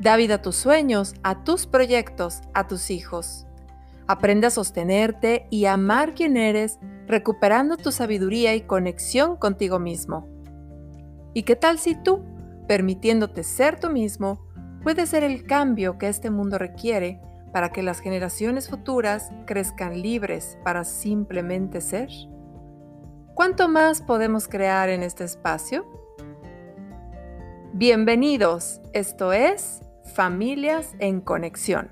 Da vida a tus sueños, a tus proyectos, a tus hijos. Aprende a sostenerte y amar quien eres, recuperando tu sabiduría y conexión contigo mismo. ¿Y qué tal si tú, permitiéndote ser tú mismo, puedes ser el cambio que este mundo requiere para que las generaciones futuras crezcan libres para simplemente ser? ¿Cuánto más podemos crear en este espacio? Bienvenidos, esto es Familias en Conexión.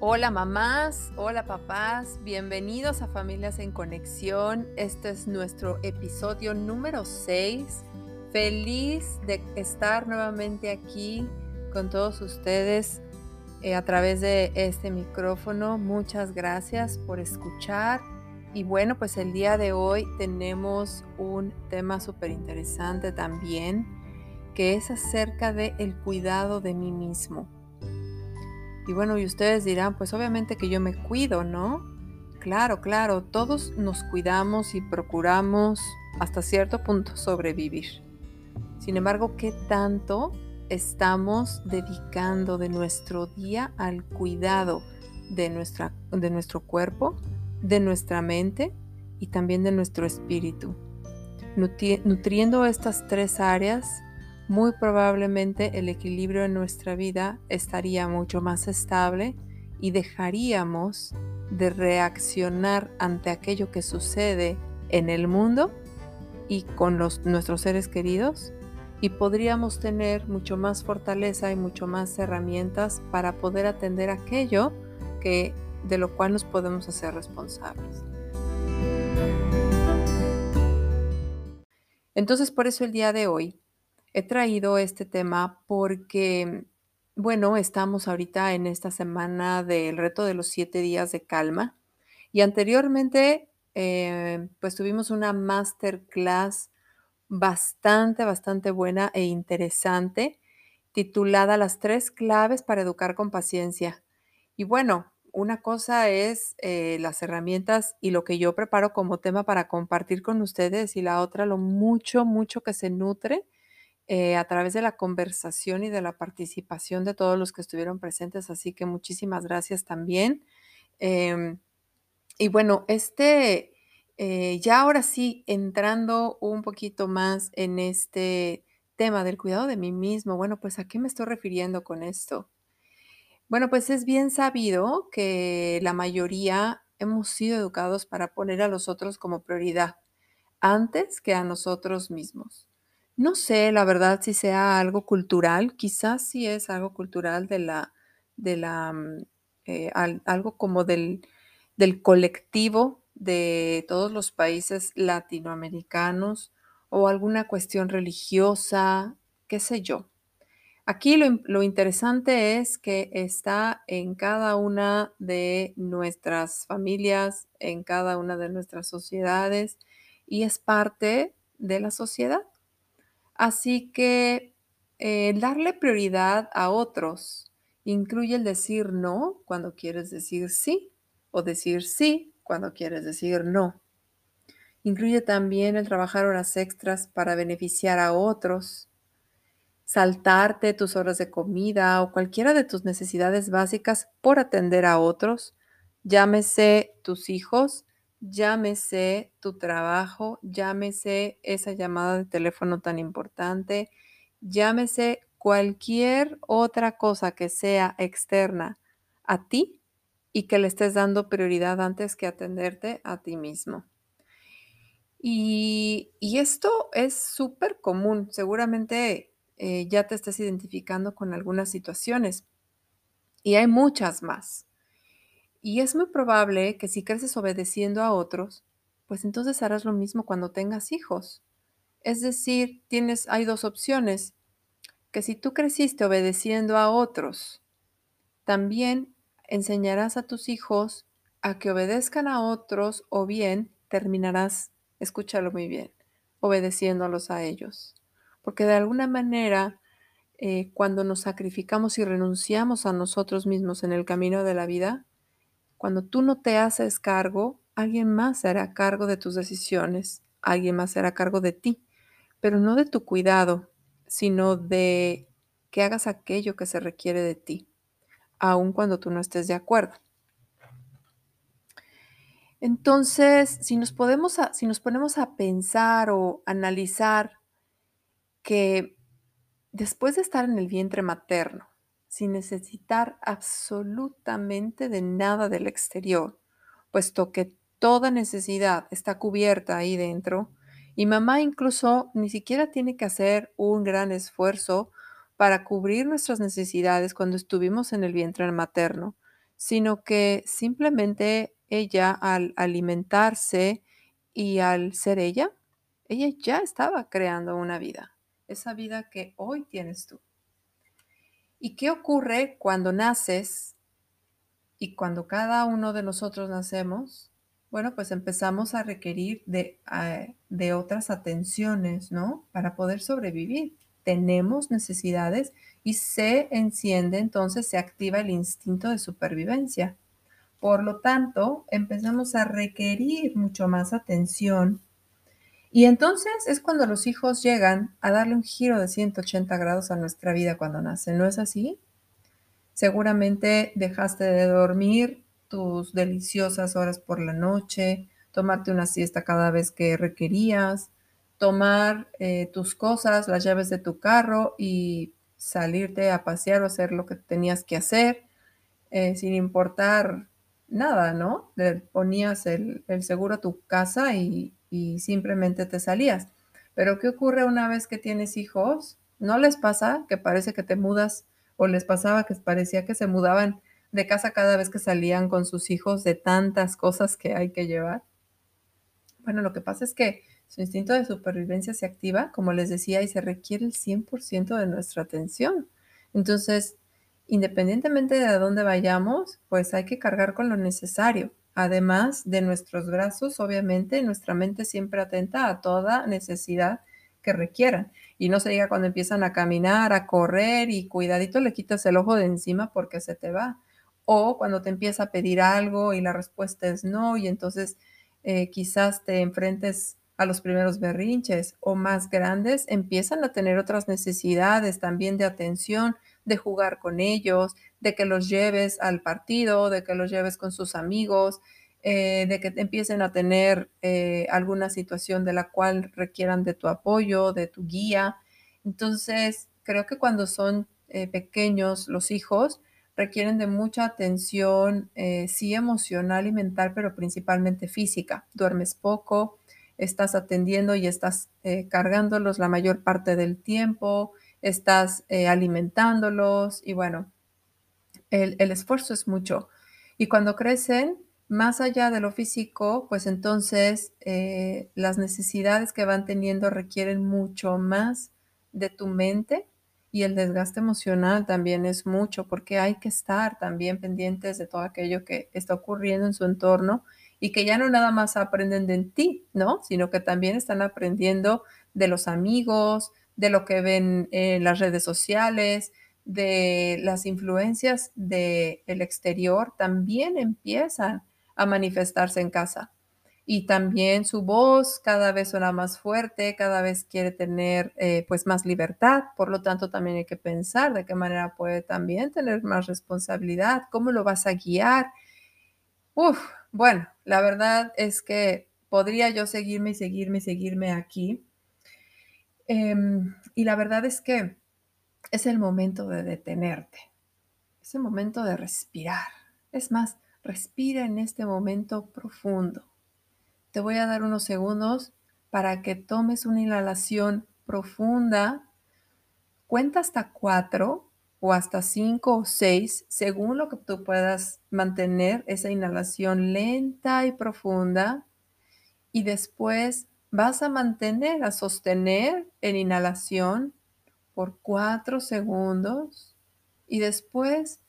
Hola mamás, hola papás, bienvenidos a Familias en Conexión. Este es nuestro episodio número 6. Feliz de estar nuevamente aquí con todos ustedes eh, a través de este micrófono. Muchas gracias por escuchar. Y bueno, pues el día de hoy tenemos un tema súper interesante también, que es acerca de cuidado de mí mismo. Y bueno, y ustedes dirán, pues obviamente que yo me cuido, ¿no? Claro, claro, todos nos cuidamos y procuramos hasta cierto punto sobrevivir. Sin embargo, ¿qué tanto estamos dedicando de nuestro día al cuidado de, nuestra, de nuestro cuerpo, de nuestra mente y también de nuestro espíritu. nutriendo estas tres áreas, muy probablemente el equilibrio en nuestra vida estaría mucho más estable y dejaríamos de reaccionar ante aquello que sucede en el mundo y con los, nuestros seres queridos y podríamos tener mucho más fortaleza y mucho más herramientas para poder atender aquello que de lo cual nos podemos hacer responsables. Entonces, por eso el día de hoy he traído este tema porque, bueno, estamos ahorita en esta semana del reto de los siete días de calma y anteriormente, eh, pues tuvimos una masterclass bastante, bastante buena e interesante, titulada Las tres claves para educar con paciencia. Y bueno, una cosa es eh, las herramientas y lo que yo preparo como tema para compartir con ustedes y la otra lo mucho, mucho que se nutre eh, a través de la conversación y de la participación de todos los que estuvieron presentes. Así que muchísimas gracias también. Em, y bueno, este, eh, ya ahora sí, entrando un poquito más en este tema del cuidado de mí mismo, bueno, pues ¿a qué me estoy refiriendo con esto? Bueno, pues es bien sabido que la mayoría hemos sido educados para poner a los otros como prioridad antes que a nosotros mismos. No sé, la verdad, si sea algo cultural, quizás sí es algo cultural de la, de la, mm, eh, algo como del, del colectivo de todos los países latinoamericanos o alguna cuestión religiosa, qué sé yo. Aquí lo, interesante es que está en cada una de nuestras familias, en cada una de nuestras sociedades y es parte de la sociedad. Así que eh, darle prioridad a otros incluye el decir no cuando quieres decir sí o decir sí cuando quieres decir no. Incluye también el trabajar horas extras para beneficiar a otros, saltarte tus horas de comida o cualquiera de tus necesidades básicas por atender a otros, llámese tus hijos, llámese tu trabajo, llámese esa llamada de teléfono tan importante, llámese cualquier otra cosa que sea externa a ti y que le estés dando prioridad antes que atenderte a ti mismo. Y, esto es súper común. Seguramente eh, ya te estás identificando con algunas situaciones y hay muchas más. Y es muy probable que si creces obedeciendo a otros, pues entonces harás lo mismo cuando tengas hijos. Es decir, tienes hay 2 opciones, que si tú creciste obedeciendo a otros, también enseñarás a tus hijos a que obedezcan a otros, o bien terminarás, escúchalo muy bien, obedeciéndolos a ellos. Porque de alguna manera, eh, cuando nos sacrificamos y renunciamos a nosotros mismos en el camino de la vida, cuando tú no te haces cargo, alguien más se hará cargo de tus decisiones, alguien más se hará cargo de ti, pero no de tu cuidado, sino de que hagas aquello que se requiere de ti, aun cuando tú no estés de acuerdo. Entonces, si nos, si nos ponemos a pensar o analizar que después de estar en el vientre materno, sin necesitar absolutamente de nada del exterior, puesto que toda necesidad está cubierta ahí dentro, y mamá incluso ni siquiera tiene que hacer un gran esfuerzo para cubrir nuestras necesidades cuando estuvimos en el vientre materno, sino que simplemente ella al alimentarse y al ser ella, ella ya estaba creando una vida, esa vida que hoy tienes tú. ¿Y qué ocurre cuando naces y cuando cada uno de nosotros nacemos? Bueno, pues empezamos a requerir de, ah, de otras atenciones, ¿no? Para poder sobrevivir. Tenemos necesidades y se enciende, entonces se activa el instinto de supervivencia. Por lo tanto, empezamos a requerir mucho más atención. Y entonces es cuando los hijos llegan a darle un giro de 180 grados a nuestra vida cuando nacen, ¿no es así? Seguramente dejaste de dormir tus deliciosas horas por la noche, tomarte una siesta cada vez que requerías, tomar eh, tus cosas, las llaves de tu carro y salirte a pasear o hacer lo que tenías que hacer, eh, sin importar nada, ¿no? Le ponías el, seguro a tu casa y, y simplemente te salías. Pero ¿qué ocurre una vez que tienes hijos? ¿No les pasa que parece que te mudas o les pasaba que parecía que se mudaban de casa cada vez que salían con sus hijos de tantas cosas que hay que llevar? Bueno, lo que pasa es que su instinto de supervivencia se activa, como les decía, y se requiere el 100% de nuestra atención. Entonces, independientemente de a dónde vayamos, pues hay que cargar con lo necesario. Además de nuestros brazos, obviamente, nuestra mente siempre atenta a toda necesidad que requieran. Y no se diga cuando empiezan a caminar, a correr y cuidadito le quitas el ojo de encima porque se te va. O cuando te empieza a pedir algo y la respuesta es no y entonces eh, quizás te enfrentes a los primeros berrinches o más grandes, empiezan a tener otras necesidades también de atención, de jugar con ellos, de que los lleves al partido, de que los lleves con sus amigos, eh, de que empiecen a tener eh, alguna situación de la cual requieran de tu apoyo, de tu guía. Entonces, creo que cuando son eh, pequeños los hijos, requieren de mucha atención, sí emocional y mental, pero principalmente física. Duermes poco, estás atendiendo y estás eh, cargándolos la mayor parte del tiempo, estás eh, alimentándolos y bueno, el, el esfuerzo es mucho. Y cuando crecen, más allá de lo físico, pues entonces eh, las necesidades que van teniendo requieren mucho más de tu mente y el desgaste emocional también es mucho porque hay que estar también pendientes de todo aquello que está ocurriendo en su entorno y que ya no nada más aprenden de ti, ¿no? Sino que también están aprendiendo de los amigos, de lo que ven en las redes sociales, de las influencias del exterior, también empiezan a manifestarse en casa. Y también su voz cada vez suena más fuerte, cada vez quiere tener eh, pues más libertad, por lo tanto también hay que pensar de qué manera puede también tener más responsabilidad, cómo lo vas a guiar. Uf, bueno, la verdad es que podría yo seguirme y seguirme y seguirme aquí. Em, y la verdad es que es el momento de detenerte, es el momento de respirar. Es más, respira en este momento profundo. Te voy a dar unos segundos para que tomes una inhalación profunda. Cuenta hasta cuatro o hasta cinco o seis, según lo que tú puedas mantener esa inhalación lenta y profunda. y después vas a mantener, a sostener en inhalación por cuatro segundos y después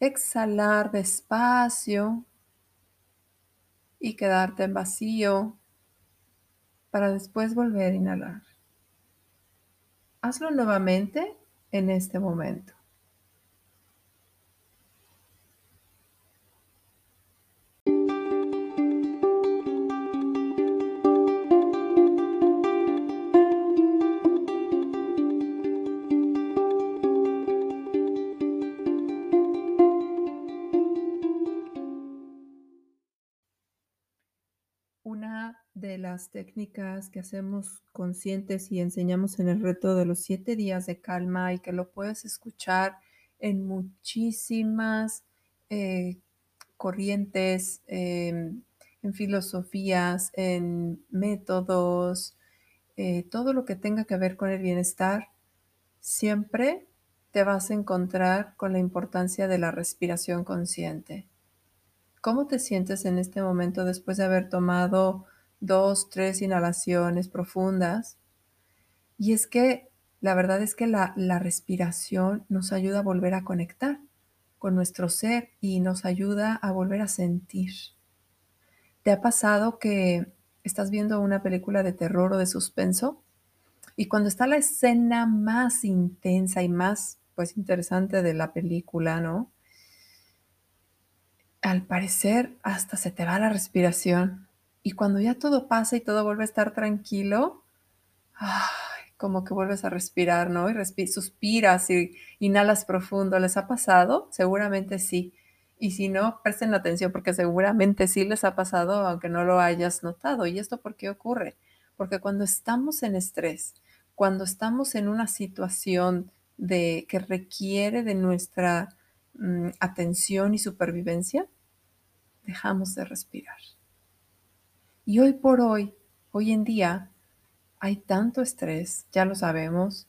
exhalar despacio y quedarte en vacío para después volver a inhalar. Hazlo nuevamente en este momento. De las técnicas que hacemos conscientes y enseñamos en el reto de los siete días de calma y que lo puedes escuchar en muchísimas eh, corrientes, em, en filosofías, en métodos, eh, todo lo que tenga que ver con el bienestar, siempre te vas a encontrar con la importancia de la respiración consciente. ¿Cómo te sientes en este momento después de haber tomado dos, tres inhalaciones profundas? Y es que la verdad es que la, la respiración nos ayuda a volver a conectar con nuestro ser y nos ayuda a volver a sentir. ¿Te ha pasado que estás viendo una película de terror o de suspenso? Y cuando está la escena más intensa y más pues interesante de la película, ¿no? al parecer hasta se te va la respiración. Y cuando ya todo pasa y todo vuelve a estar tranquilo, como que vuelves a respirar, ¿no? Y suspiras y inhalas profundo. ¿Les ha pasado? Seguramente sí. Y si no, presten atención porque seguramente sí les ha pasado, aunque no lo hayas notado. ¿Y esto por qué ocurre? Porque cuando estamos en estrés, cuando estamos en una situación de, que requiere de nuestra Mm, atención y supervivencia, dejamos de respirar. Y hoy por hoy, hoy en día, hay tanto estrés, ya lo sabemos,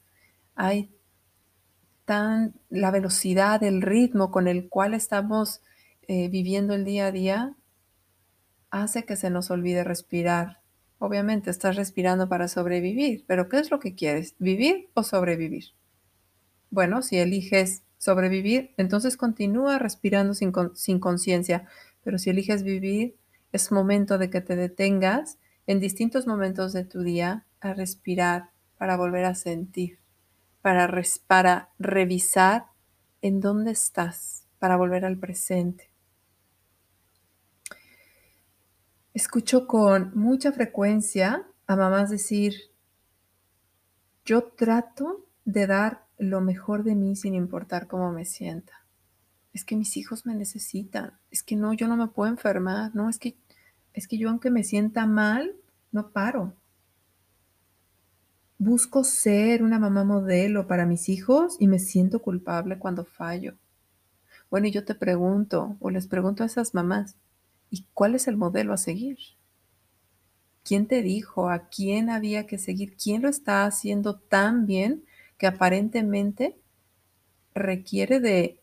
hay tan la velocidad, el ritmo con el cual estamos eh, viviendo el día a día, hace que se nos olvide respirar. Obviamente estás respirando para sobrevivir, pero ¿qué es lo que quieres? ¿Vivir o sobrevivir? Bueno, si eliges sobrevivir, entonces continúa respirando sin, sin conciencia. Pero si eliges vivir, es momento de que te detengas en distintos momentos de tu día a respirar para volver a sentir, para, para revisar en dónde estás, para volver al presente. Escucho con mucha frecuencia a mamás decir, yo trato de dar lo mejor de mí sin importar cómo me sienta. Es que mis hijos me necesitan. Es que no, yo no me puedo enfermar. No, es que, es que yo aunque me sienta mal, no paro. Busco ser una mamá modelo para mis hijos y me siento culpable cuando fallo. Bueno, y yo te pregunto, o les pregunto a esas mamás, ¿y cuál es el modelo a seguir? ¿Quién te dijo? ¿A quién había que seguir? ¿Quién lo está haciendo tan bien que aparentemente requiere de,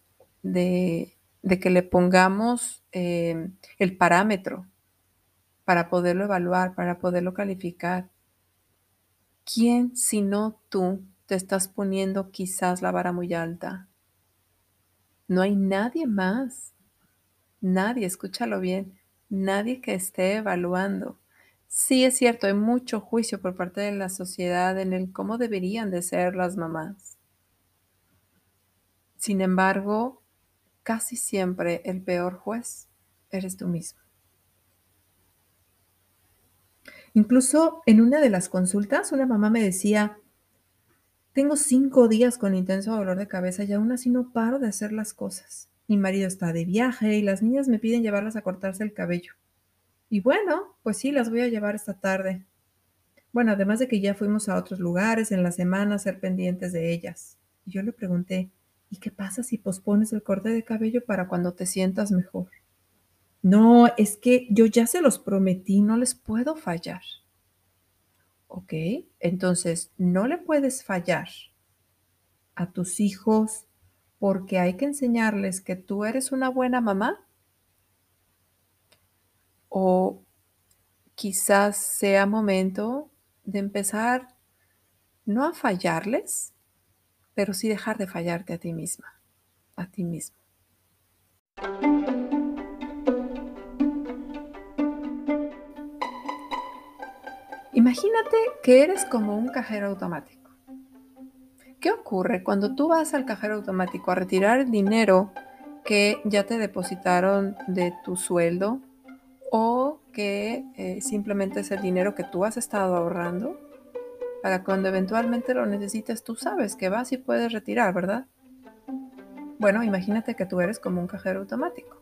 que le pongamos eh, el parámetro para poderlo evaluar, para poderlo calificar. ¿Quién, si no tú, te estás poniendo quizás la vara muy alta? No hay nadie más, nadie, escúchalo bien, nadie que esté evaluando. Sí, es cierto, hay mucho juicio por parte de la sociedad en el cómo deberían de ser las mamás. Sin embargo, casi siempre el peor juez eres tú mismo. Incluso en una de las consultas, una mamá me decía, tengo cinco días con intenso dolor de cabeza y aún así no paro de hacer las cosas. Mi marido está de viaje y las niñas me piden llevarlas a cortarse el cabello. Y bueno, pues sí, las voy a llevar esta tarde. Bueno, además de que ya fuimos a otros lugares en la semana a ser pendientes de ellas. Y yo le pregunté, ¿y qué pasa si pospones el corte de cabello para cuando te sientas mejor? No, es que yo ya se los prometí, no les puedo fallar. Ok, entonces no le puedes fallar a tus hijos porque hay que enseñarles que tú eres una buena mamá o quizás sea momento de empezar no a fallarles, pero sí dejar de fallarte a ti misma, a ti mismo. Imagínate que eres como un cajero automático. ¿Qué ocurre cuando tú vas al cajero automático a retirar el dinero que ya te depositaron de tu sueldo o que eh, simplemente es el dinero que tú has estado ahorrando para cuando eventualmente lo necesites, tú sabes que vas y puedes retirar, ¿verdad? Bueno, imagínate que tú eres como un cajero automático.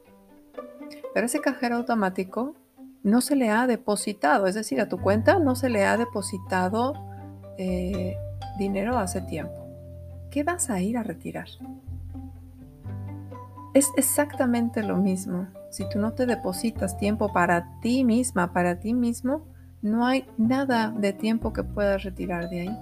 Pero ese cajero automático no se le ha depositado, es decir, a tu cuenta no se le ha depositado eh, dinero hace tiempo. ¿Qué vas a ir a retirar? Es exactamente lo mismo. Si tú no te depositas tiempo para ti misma, para ti mismo, no hay nada de tiempo que puedas retirar de ahí.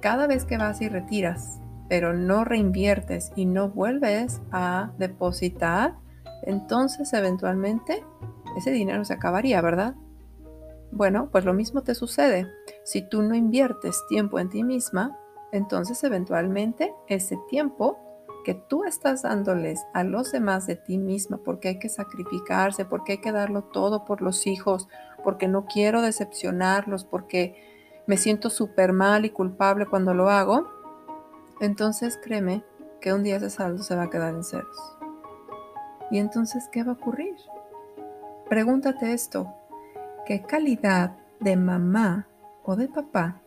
Cada vez que vas y retiras, pero no reinviertes y no vuelves a depositar, entonces eventualmente ese dinero se acabaría, ¿verdad? Bueno, pues lo mismo te sucede. Si tú no inviertes tiempo en ti misma, entonces eventualmente ese tiempo que tú estás dándoles a los demás de ti misma, porque hay que sacrificarse, porque hay que darlo todo por los hijos, porque no quiero decepcionarlos, porque me siento súper mal y culpable cuando lo hago, entonces créeme que un día ese saldo se va a quedar en ceros. ¿Y entonces qué va a ocurrir? Pregúntate esto, ¿qué calidad de mamá o de papá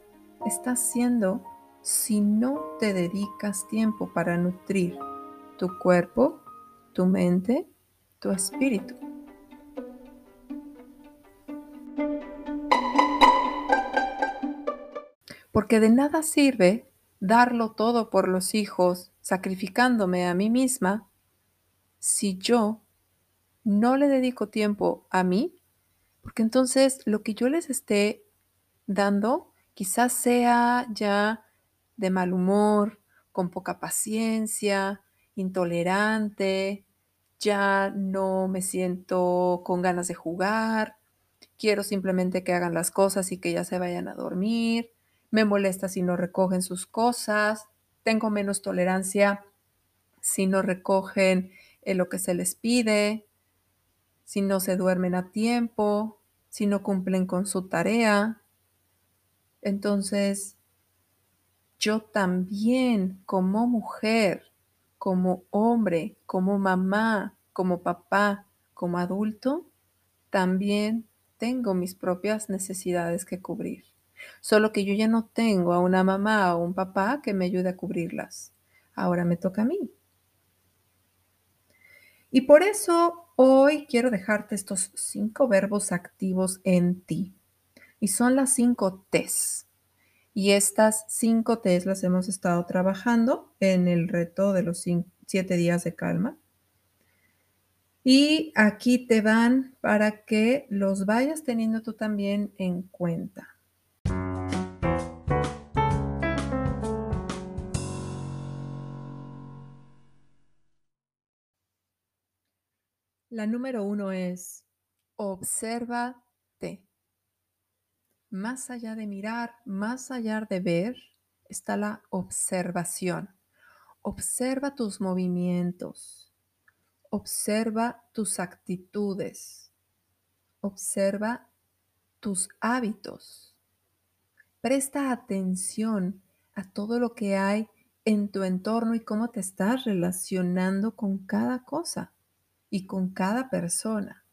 estás siendo si no te dedicas tiempo para nutrir tu cuerpo, tu mente, tu espíritu? Porque de nada sirve darlo todo por los hijos, sacrificándome a mí misma, si yo no le dedico tiempo a mí, porque entonces lo que yo les esté dando quizás sea ya de mal humor, con poca paciencia, intolerante, ya no me siento con ganas de jugar, quiero simplemente que hagan las cosas y que ya se vayan a dormir, me molesta si no recogen sus cosas, tengo menos tolerancia si no recogen eh, lo que se les pide, si no se duermen a tiempo, si no cumplen con su tarea. Entonces, yo también como mujer, como hombre, como mamá, como papá, como adulto, también tengo mis propias necesidades que cubrir. Solo que yo ya no tengo a una mamá o un papá que me ayude a cubrirlas. Ahora me toca a mí. Y por eso hoy quiero dejarte estos cinco verbos activos en ti. Y son las cinco T's. Y estas cinco T's las hemos estado trabajando en el reto de los siete días de calma. Y aquí te van para que los vayas teniendo tú también en cuenta. La número uno es obsérvate. Más allá de mirar, más allá de ver, está la observación. Observa tus movimientos. Observa tus actitudes. Observa tus hábitos. Presta atención a todo lo que hay en tu entorno y cómo te estás relacionando con cada cosa y con cada persona.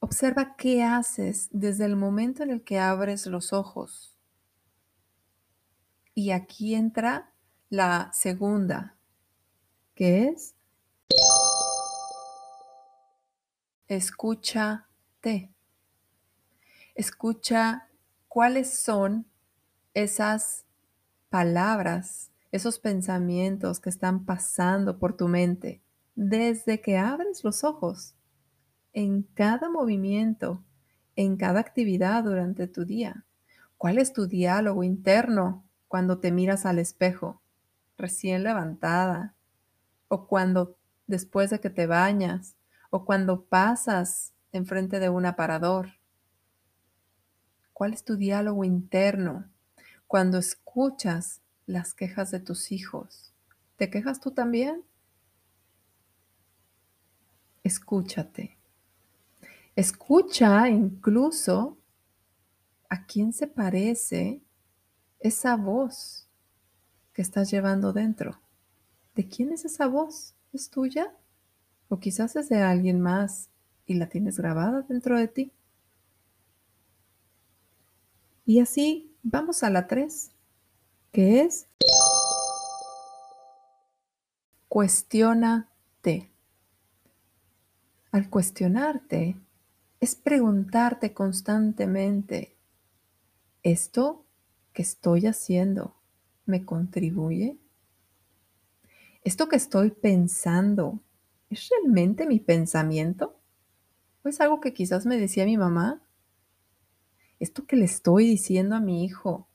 Observa qué haces desde el momento en el que abres los ojos. Y aquí entra la segunda, que es escúchate. Escucha cuáles son esas palabras, esos pensamientos que están pasando por tu mente desde que abres los ojos, en cada movimiento, en cada actividad durante tu día. ¿Cuál es tu diálogo interno cuando te miras al espejo, recién levantada? O cuando después de que te bañas, o cuando pasas enfrente de un aparador? ¿Cuál es tu diálogo interno cuando escuchas las quejas de tus hijos? ¿Te quejas tú también? Escúchate. Escucha incluso a quién se parece esa voz que estás llevando dentro. ¿De quién es esa voz? ¿Es tuya? O quizás es de alguien más y la tienes grabada dentro de ti. Y así vamos a la 3, que es cuestiónate. Al cuestionarte es preguntarte constantemente, ¿esto que estoy haciendo me contribuye? ¿Esto que estoy pensando es realmente mi pensamiento? ¿O es algo que quizás me decía mi mamá? ¿Esto que le estoy diciendo a mi hijo,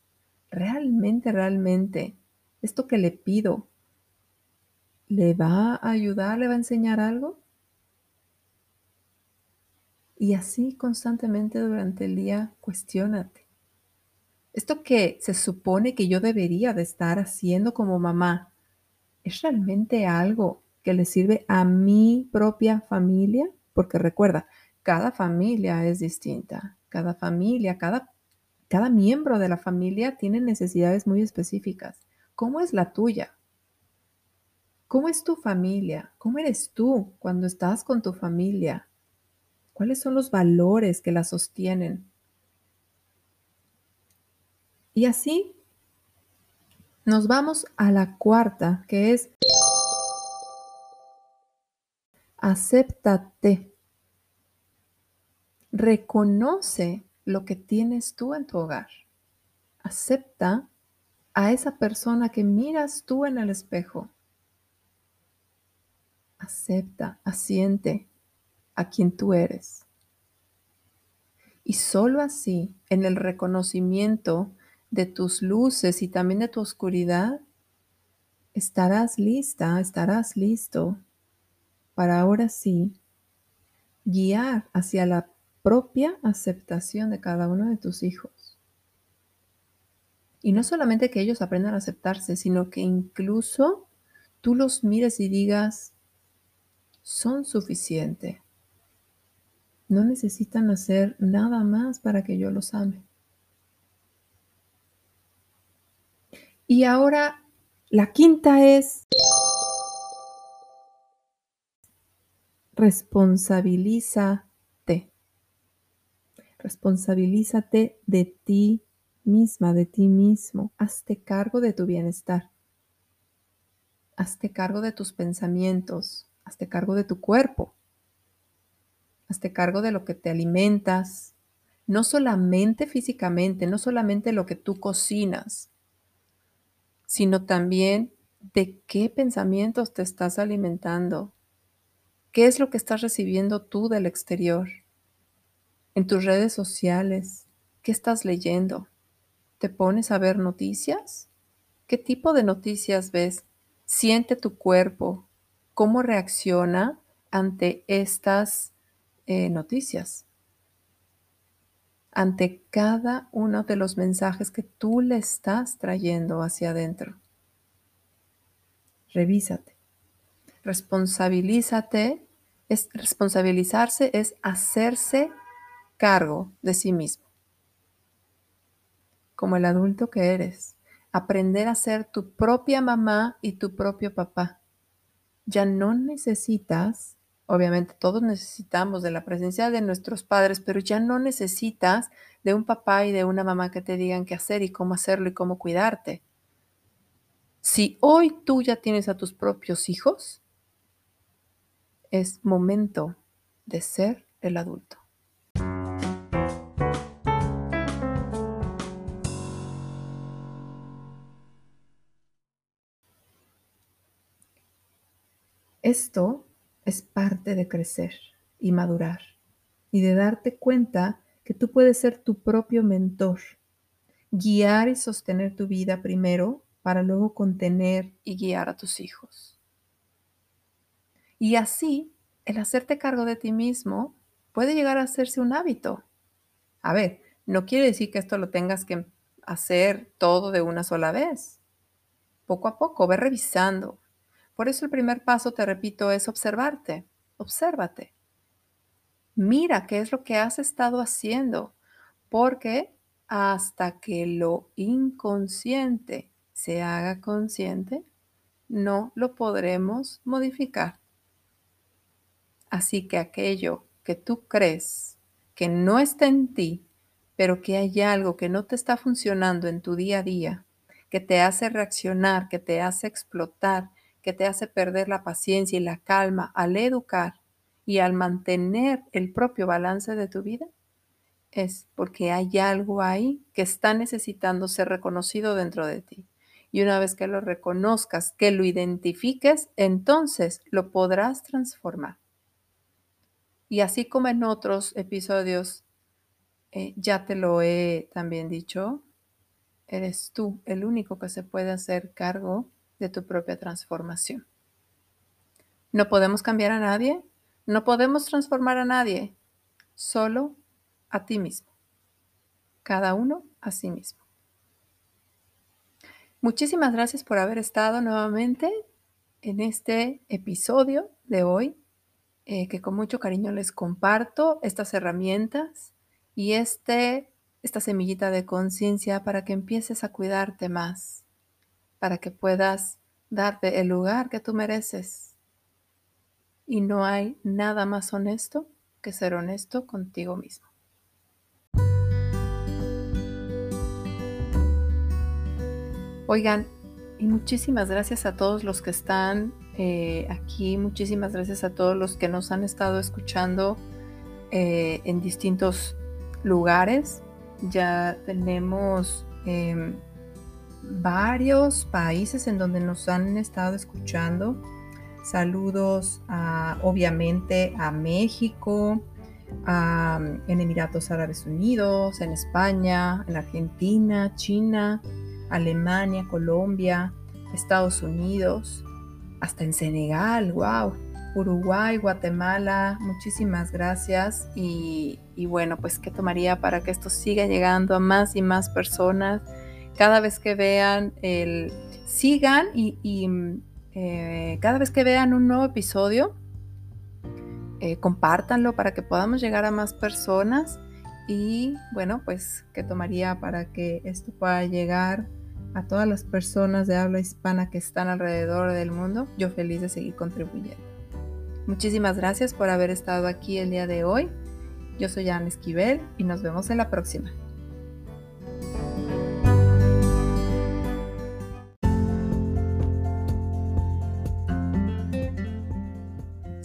realmente, realmente, esto que le pido, ¿le va a ayudar, le va a enseñar algo? Y así constantemente durante el día, cuestiónate. Esto que se supone que yo debería de estar haciendo como mamá, ¿es realmente algo que le sirve a mi propia familia? Porque recuerda, cada familia es distinta. Cada familia, cada, cada miembro de la familia tiene necesidades muy específicas. ¿Cómo es la tuya? ¿Cómo es tu familia? ¿Cómo eres tú cuando estás con tu familia? ¿Cuáles son los valores que la sostienen? Y así nos vamos a la cuarta, que es acéptate. Reconoce lo que tienes tú en tu hogar. Acepta a esa persona que miras tú en el espejo. Acepta, asiente a quien tú eres. Y solo así, en el reconocimiento de tus luces y también de tu oscuridad, estarás lista, estarás listo para ahora sí guiar hacia la propia aceptación de cada uno de tus hijos. Y no solamente que ellos aprendan a aceptarse, sino que incluso tú los mires y digas, son suficiente. No necesitan hacer nada más para que yo los ame. Y ahora la quinta es responsabilízate. Responsabilízate de ti misma, de ti mismo. Hazte cargo de tu bienestar. Hazte cargo de tus pensamientos. Hazte cargo de tu cuerpo. Hazte cargo de lo que te alimentas, no solamente físicamente, no solamente lo que tú cocinas, sino también de qué pensamientos te estás alimentando, qué es lo que estás recibiendo tú del exterior, en tus redes sociales, qué estás leyendo, te pones a ver noticias, qué tipo de noticias ves, siente tu cuerpo, cómo reacciona ante estas eh, noticias, ante cada uno de los mensajes que tú le estás trayendo hacia adentro. Revísate, responsabilízate. Es, responsabilizarse es hacerse cargo de sí mismo. Como el adulto que eres, aprender a ser tu propia mamá y tu propio papá. Ya no necesitas Obviamente todos necesitamos de la presencia de nuestros padres, pero ya no necesitas de un papá y de una mamá que te digan qué hacer y cómo hacerlo y cómo cuidarte. Si hoy tú ya tienes a tus propios hijos, es momento de ser el adulto. Esto es parte de crecer y madurar y de darte cuenta que tú puedes ser tu propio mentor, guiar y sostener tu vida primero para luego contener y guiar a tus hijos. Y así, el hacerte cargo de ti mismo, puede llegar a hacerse un hábito. A ver, no quiere decir que esto lo tengas que hacer todo de una sola vez. Poco a poco, ve revisando. Por eso el primer paso, te repito, es observarte. Obsérvate. Mira qué es lo que has estado haciendo, porque hasta que lo inconsciente se haga consciente, no lo podremos modificar. Así que aquello que tú crees que no está en ti, pero que hay algo que no te está funcionando en tu día a día, que te hace reaccionar, que te hace explotar, que te hace perder la paciencia y la calma al educar y al mantener el propio balance de tu vida, es porque hay algo ahí que está necesitando ser reconocido dentro de ti. Y una vez que lo reconozcas, que lo identifiques, entonces lo podrás transformar. Y así como en otros episodios eh, ya te lo he también dicho, eres tú el único que se puede hacer cargo de tu propia transformación. No podemos cambiar a nadie, no podemos transformar a nadie, solo a ti mismo. Cada uno a sí mismo. Muchísimas gracias por haber estado nuevamente en este episodio de hoy, eh, que con mucho cariño les comparto estas herramientas y este, esta semillita de conciencia para que empieces a cuidarte más, para que puedas darte el lugar que tú mereces. Y no hay nada más honesto que ser honesto contigo mismo. Oigan, y muchísimas gracias a todos los que están eh, aquí, muchísimas gracias a todos los que nos han estado escuchando eh, en distintos lugares. Ya tenemos em, varios países en donde nos han estado escuchando. Saludos obviamente a México, en Emiratos Árabes Unidos, en España, en Argentina, China, Alemania, Colombia, Estados Unidos, hasta en Senegal, wow, Uruguay, Guatemala, muchísimas gracias y, bueno, pues qué tomaría para que esto siga llegando a más y más personas. Cada vez que vean el, sigan y, eh, cada vez que vean un nuevo episodio, eh, compártanlo para que podamos llegar a más personas y bueno, pues qué tomaría para que esto pueda llegar a todas las personas de habla hispana que están alrededor del mundo, yo feliz de seguir contribuyendo. Muchísimas gracias por haber estado aquí el día de hoy. Yo soy Ana Esquivel y nos vemos en la próxima.